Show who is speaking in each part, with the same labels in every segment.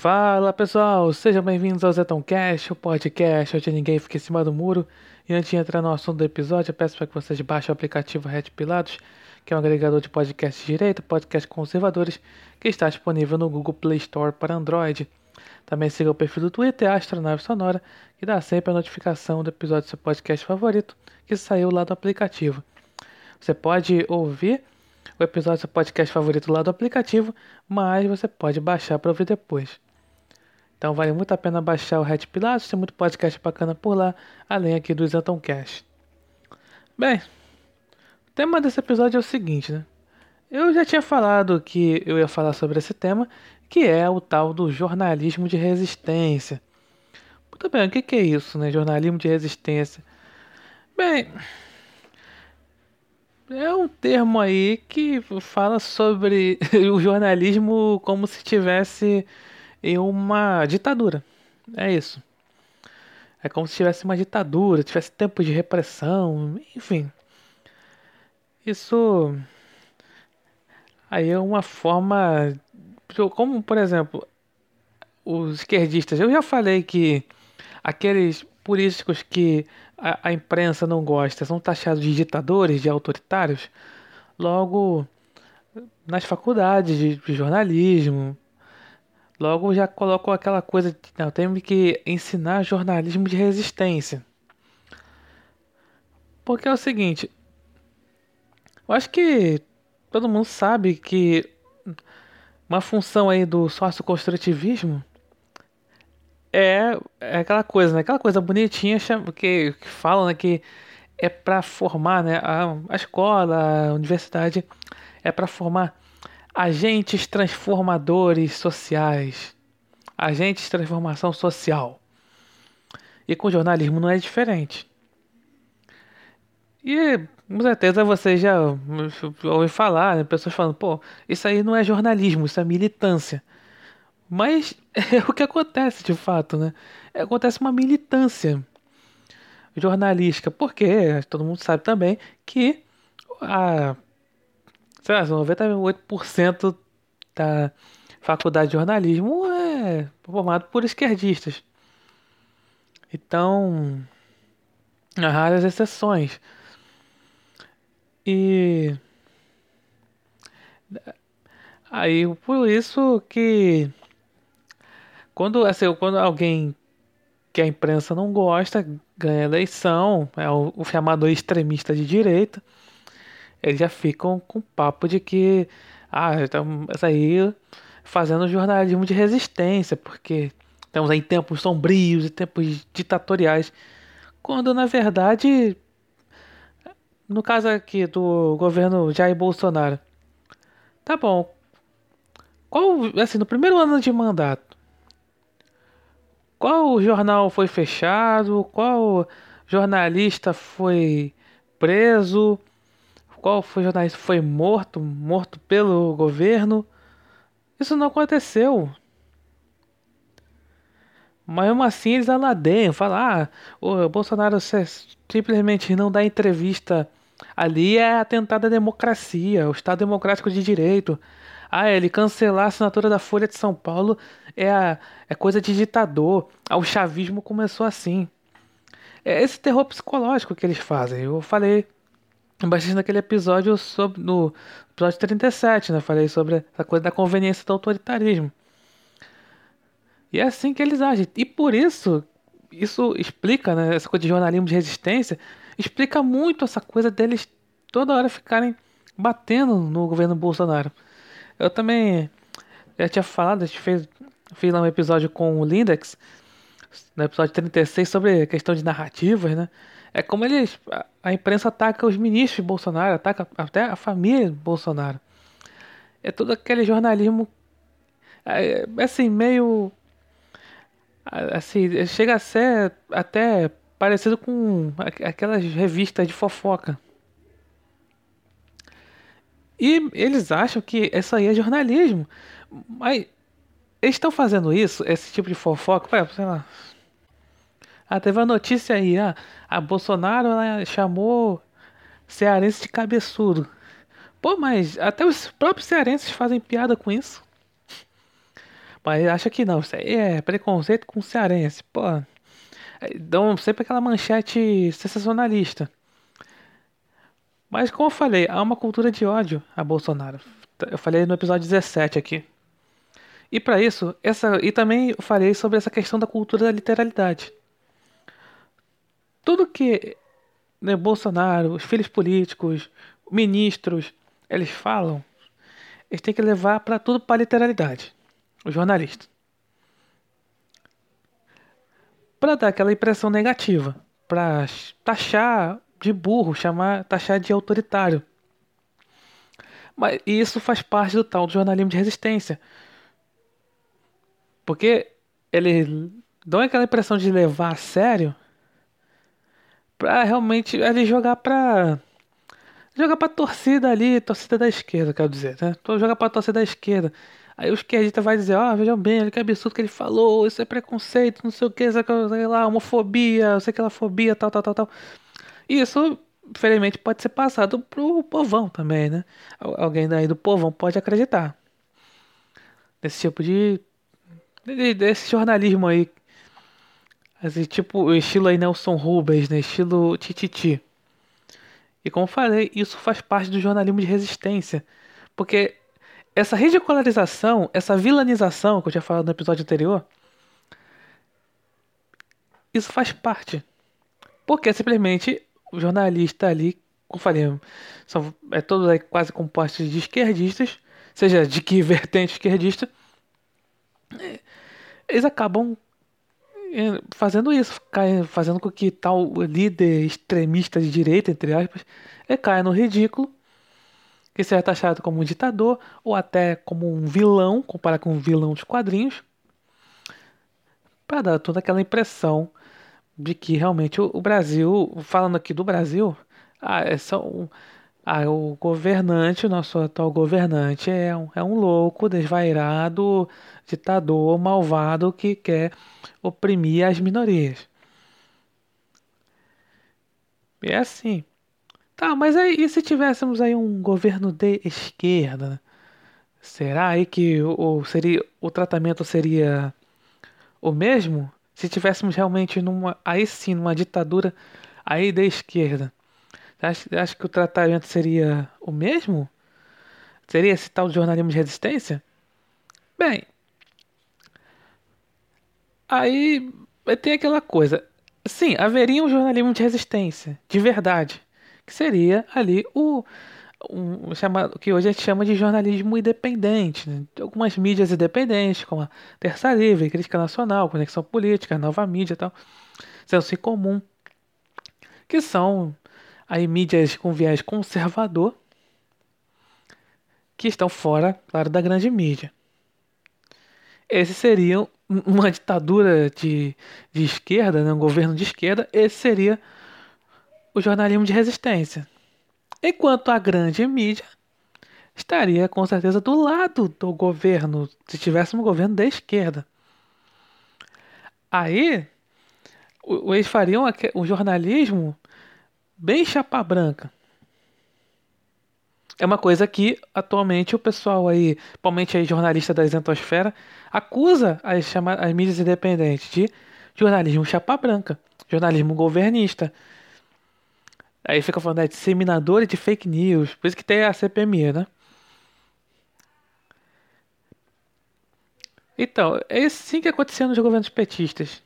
Speaker 1: Fala pessoal, sejam bem-vindos ao Zetão Cash, o podcast onde ninguém fica em cima do muro. E antes de entrar no assunto do episódio, eu peço para que vocês baixem o aplicativo Red Pilatos, que é um agregador de podcasts de direita, podcasts conservadores, que está disponível no Google Play Store para Android. Também siga o perfil do Twitter Astronave Sonora, que dá sempre a notificação do episódio do seu podcast favorito que saiu lá do aplicativo. Você pode ouvir o episódio do seu podcast favorito lá do aplicativo, mas você pode baixar para ouvir depois. Então vale muito a pena baixar o Red Pilatos, tem muito podcast bacana por lá, além aqui do Isantão. Bem, o tema desse episódio é o seguinte, né? Eu já tinha falado que eu ia falar sobre esse tema, que é o tal do jornalismo de resistência. Muito bem, o que é isso, né? Jornalismo de resistência. Bem, é um termo aí que fala sobre o jornalismo como se tivesse em uma ditadura. É isso. É como se tivesse uma ditadura, tivesse tempo de repressão, enfim. Isso aí é uma forma como por exemplo os esquerdistas. Eu já falei que aqueles políticos que a, a imprensa não gosta são taxados de ditadores, de autoritários. Logo nas faculdades de, de jornalismo, Logo já colocou aquela coisa de não, temos que ensinar jornalismo de resistência. Porque é o seguinte, eu acho que todo mundo sabe que uma função aí do sócio-construtivismo é, é aquela coisa, né? Aquela coisa bonitinha que, que falam né? que é para formar, né? A, a escola, a universidade é para formar agentes transformadores sociais, agentes de transformação social. E com jornalismo não é diferente. E com certeza você já ouviu falar, né? pessoas falando, pô, isso aí não é jornalismo, isso é militância. Mas é o que acontece de fato, né? Acontece uma militância jornalística, porque todo mundo sabe também que a sei lá, 98% da faculdade de jornalismo é formado por esquerdistas. Então, há raras exceções. E aí por isso que quando assim, quando alguém que a imprensa não gosta ganha eleição, é o, o chamado extremista de direita eles já ficam com papo de que ah, estamos aí fazendo jornalismo de resistência, porque estamos em tempos sombrios e tempos ditatoriais, quando na verdade, no caso aqui do governo Jair Bolsonaro, tá bom. Qual, assim, no primeiro ano de mandato, qual jornal foi fechado? Qual jornalista foi preso? Qual foi jornalista foi morto, morto pelo governo. Isso não aconteceu. Mas mesmo assim eles aladeiam, falam, ah, o Bolsonaro simplesmente não dá entrevista ali é atentar à democracia, o Estado Democrático de Direito. Ah, ele cancelar a assinatura da Folha de São Paulo é, a, é coisa de ditador. Ah, o chavismo começou assim. É esse terror psicológico que eles fazem. Eu falei bastante naquele episódio sobre no episódio 37, né? Falei sobre a coisa da conveniência do autoritarismo. E é assim que eles agem. E por isso, isso explica, né? Essa coisa de jornalismo de resistência, explica muito essa coisa deles toda hora ficarem batendo no governo Bolsonaro. Eu também já tinha falado, a gente fez, fiz lá um episódio com o Lindex, no episódio 36, sobre a questão de narrativas, né? É como eles. A imprensa ataca os ministros Bolsonaro, ataca até a família Bolsonaro. É todo aquele jornalismo. É, assim, meio. Assim, chega a ser até parecido com aquelas revistas de fofoca. E eles acham que isso aí é jornalismo. Mas eles estão fazendo isso, esse tipo de fofoca, sei lá, ah, teve uma notícia aí, ah, a Bolsonaro ela chamou cearense de cabeçudo. Pô, mas até os próprios cearenses fazem piada com isso. Mas acha que não, isso aí é preconceito com cearense. Pô, dão sempre aquela manchete sensacionalista. Mas como eu falei, há uma cultura de ódio a Bolsonaro. Eu falei no episódio 17 aqui. E para isso, essa e também eu falei sobre essa questão da cultura da literalidade. Tudo que né, Bolsonaro, os filhos políticos, ministros, eles falam, eles têm que levar para tudo para literalidade. O jornalista. Para dar aquela impressão negativa, para taxar de burro, chamar, taxar de autoritário. Mas isso faz parte do tal do jornalismo de resistência. Porque eles dão aquela impressão de levar a sério pra realmente ele jogar pra. Jogar pra torcida ali, torcida da esquerda, quero dizer, né? Jogar pra torcida da esquerda. Aí o esquerdista vai dizer, ó, oh, vejam bem, olha que absurdo que ele falou, isso é preconceito, não sei o que, sei lá, homofobia, sei que lá, fobia, tal, tal, tal, tal. E isso, infelizmente, pode ser passado pro povão também, né? Alguém daí do povão pode acreditar. Desse tipo de. desse jornalismo aí Assim, tipo, estilo aí Nelson Rubens, né? Estilo Tititi. E como falei, isso faz parte do jornalismo de resistência. Porque essa ridicularização, essa vilanização que eu tinha falado no episódio anterior, isso faz parte. Porque simplesmente o jornalista ali, como falei, são é todos aí quase compostos de esquerdistas, seja de que vertente esquerdista, eles acabam fazendo isso, fazendo com que tal líder extremista de direita, entre aspas, caia no ridículo, que seja taxado como um ditador ou até como um vilão, comparado com um vilão de quadrinhos, para dar toda aquela impressão de que realmente o, Brasil, falando aqui do Brasil, ah, é só um, ah, o governante, o nosso atual governante é um, é um louco, desvairado, ditador, malvado que quer oprimir as minorias. É assim. Tá, mas aí e se tivéssemos aí um governo de esquerda? Será aí que o, seria, o tratamento seria o mesmo? Se tivéssemos realmente numa, aí sim, numa ditadura aí da esquerda. Acha, acha que o tratamento seria o mesmo? Seria esse tal de jornalismo de resistência? Bem, aí tem aquela coisa. Sim, haveria um jornalismo de resistência, de verdade, que seria ali o um, chamado, que hoje a gente chama de jornalismo independente. Né? Algumas mídias independentes, como a Terça Livre, Crítica Nacional, Conexão Política, Nova Mídia e tal, Senso em Comum, que são aí mídias com viés conservador que estão fora, claro, da grande mídia. Esse seria uma ditadura de, de esquerda, né, um governo de esquerda, esse seria o jornalismo de resistência. Enquanto a grande mídia estaria com certeza do lado do governo, se tivéssemos um governo da esquerda. Aí, eles fariam o jornalismo bem chapa branca. É uma coisa que atualmente o pessoal aí, principalmente aí jornalista da isentosfera, acusa as, chama, as mídias independentes de jornalismo chapa branca, jornalismo governista. Aí fica falando é disseminadores de fake news, por isso que tem a CPMI, né? Então, é isso sim que acontecia nos governos petistas.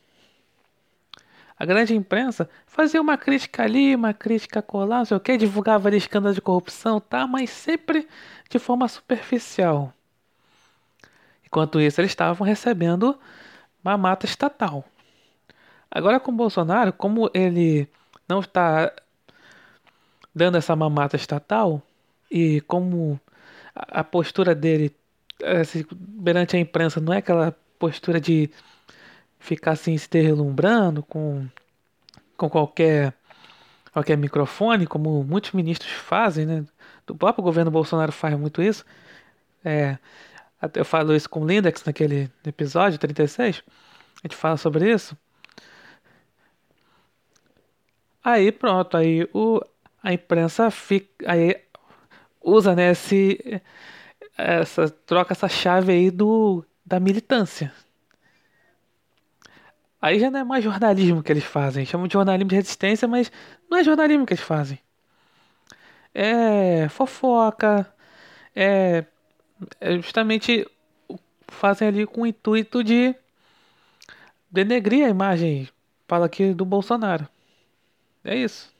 Speaker 1: A grande imprensa fazia uma crítica ali, uma crítica colar, não sei o que, divulgava ali escândalos de corrupção, tá, mas sempre de forma superficial. Enquanto isso, eles estavam recebendo mamata estatal. Agora com Bolsonaro, como ele não está dando essa mamata estatal e como a postura dele assim, perante a imprensa não é aquela postura de ficar assim se deslumbrando com, com qualquer, qualquer microfone, como muitos ministros fazem, né? Do próprio governo Bolsonaro faz muito isso. É, eu falo isso com o Lindex naquele episódio 36. A gente fala sobre isso. Aí pronto, aí o, a imprensa fica, aí usa né, esse, essa troca essa chave aí do da militância. Aí já não é mais jornalismo que eles fazem. Chamam de jornalismo de resistência, mas não é jornalismo que eles fazem. É fofoca, é, é justamente fazem ali com o intuito de denegrir a imagem, fala aqui, do Bolsonaro. É isso.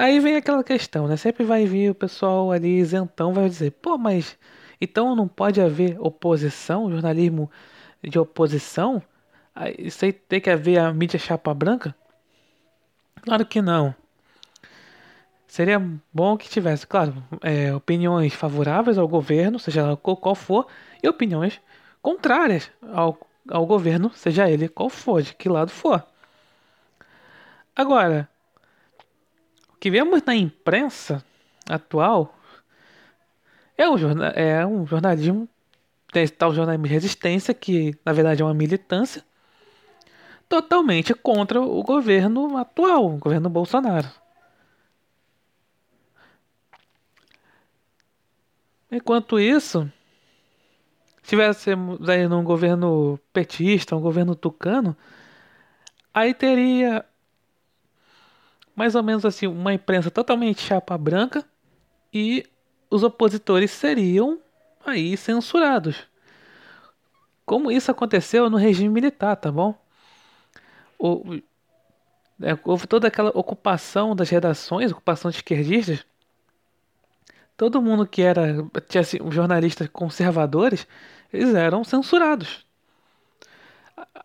Speaker 1: Aí vem aquela questão, né? Sempre vai vir o pessoal ali isentão, vai dizer, pô, mas então não pode haver oposição, jornalismo de oposição? Isso aí tem que haver a mídia chapa branca? Claro que não. Seria bom que tivesse, claro, é, opiniões favoráveis ao governo, seja qual for, e opiniões contrárias ao, ao governo, seja ele qual for, de que lado for. Agora, o que vemos na imprensa atual é um, é um jornalismo, tem tal jornalismo de resistência, que na verdade é uma militância, totalmente contra o governo atual, o governo Bolsonaro. Enquanto isso, se tivéssemos aí num governo petista, um governo tucano, aí teria mais ou menos assim uma imprensa totalmente chapa branca e os opositores seriam aí censurados. Como isso aconteceu no regime militar, tá bom? O, é, houve toda aquela ocupação das redações, ocupação de esquerdistas. Todo mundo que era tinha assim, jornalistas conservadores, eles eram censurados.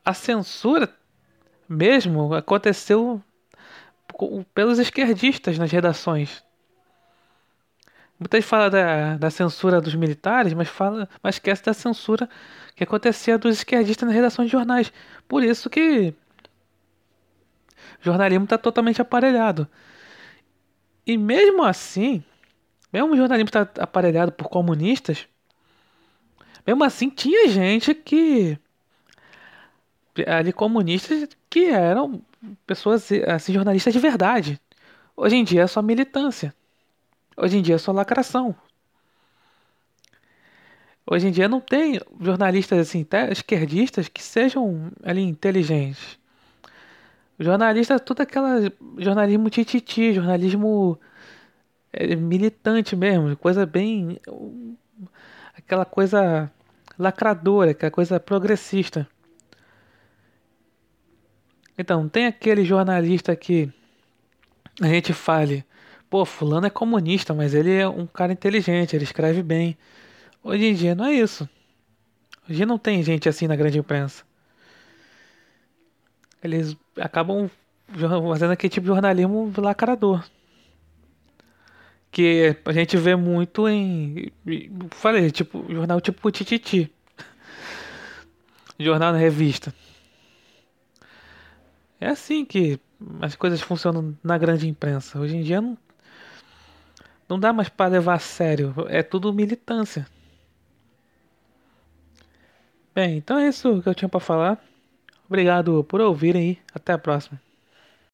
Speaker 1: A censura mesmo aconteceu pelos esquerdistas nas redações. Muita gente fala da, da censura dos militares, mas fala, mas esquece da censura que acontecia dos esquerdistas na redação de jornais. Por isso que o jornalismo está totalmente aparelhado. E mesmo assim, mesmo o jornalismo está aparelhado por comunistas, mesmo assim tinha gente que ali comunistas que eram pessoas assim jornalistas de verdade. Hoje em dia é só militância. Hoje em dia é só lacração. Hoje em dia não tem jornalistas assim, até esquerdistas, que sejam ali inteligentes. Jornalista, tudo aquela jornalismo tititi, jornalismo é, militante mesmo, coisa bem aquela coisa lacradora, aquela coisa progressista. Então, tem aquele jornalista que a gente fale, pô, fulano é comunista, mas ele é um cara inteligente, ele escreve bem. Hoje em dia não é isso. Hoje em dia não tem gente assim na grande imprensa. Eles acabam fazendo aquele tipo de jornalismo lacrador. Que a gente vê muito em. Falei, tipo, jornal tipo Tititi. jornal na revista. É assim que as coisas funcionam na grande imprensa. Hoje em dia não, não dá mais para levar a sério. É tudo militância. Bem, então é isso que eu tinha para falar. Obrigado por ouvirem e até a próxima.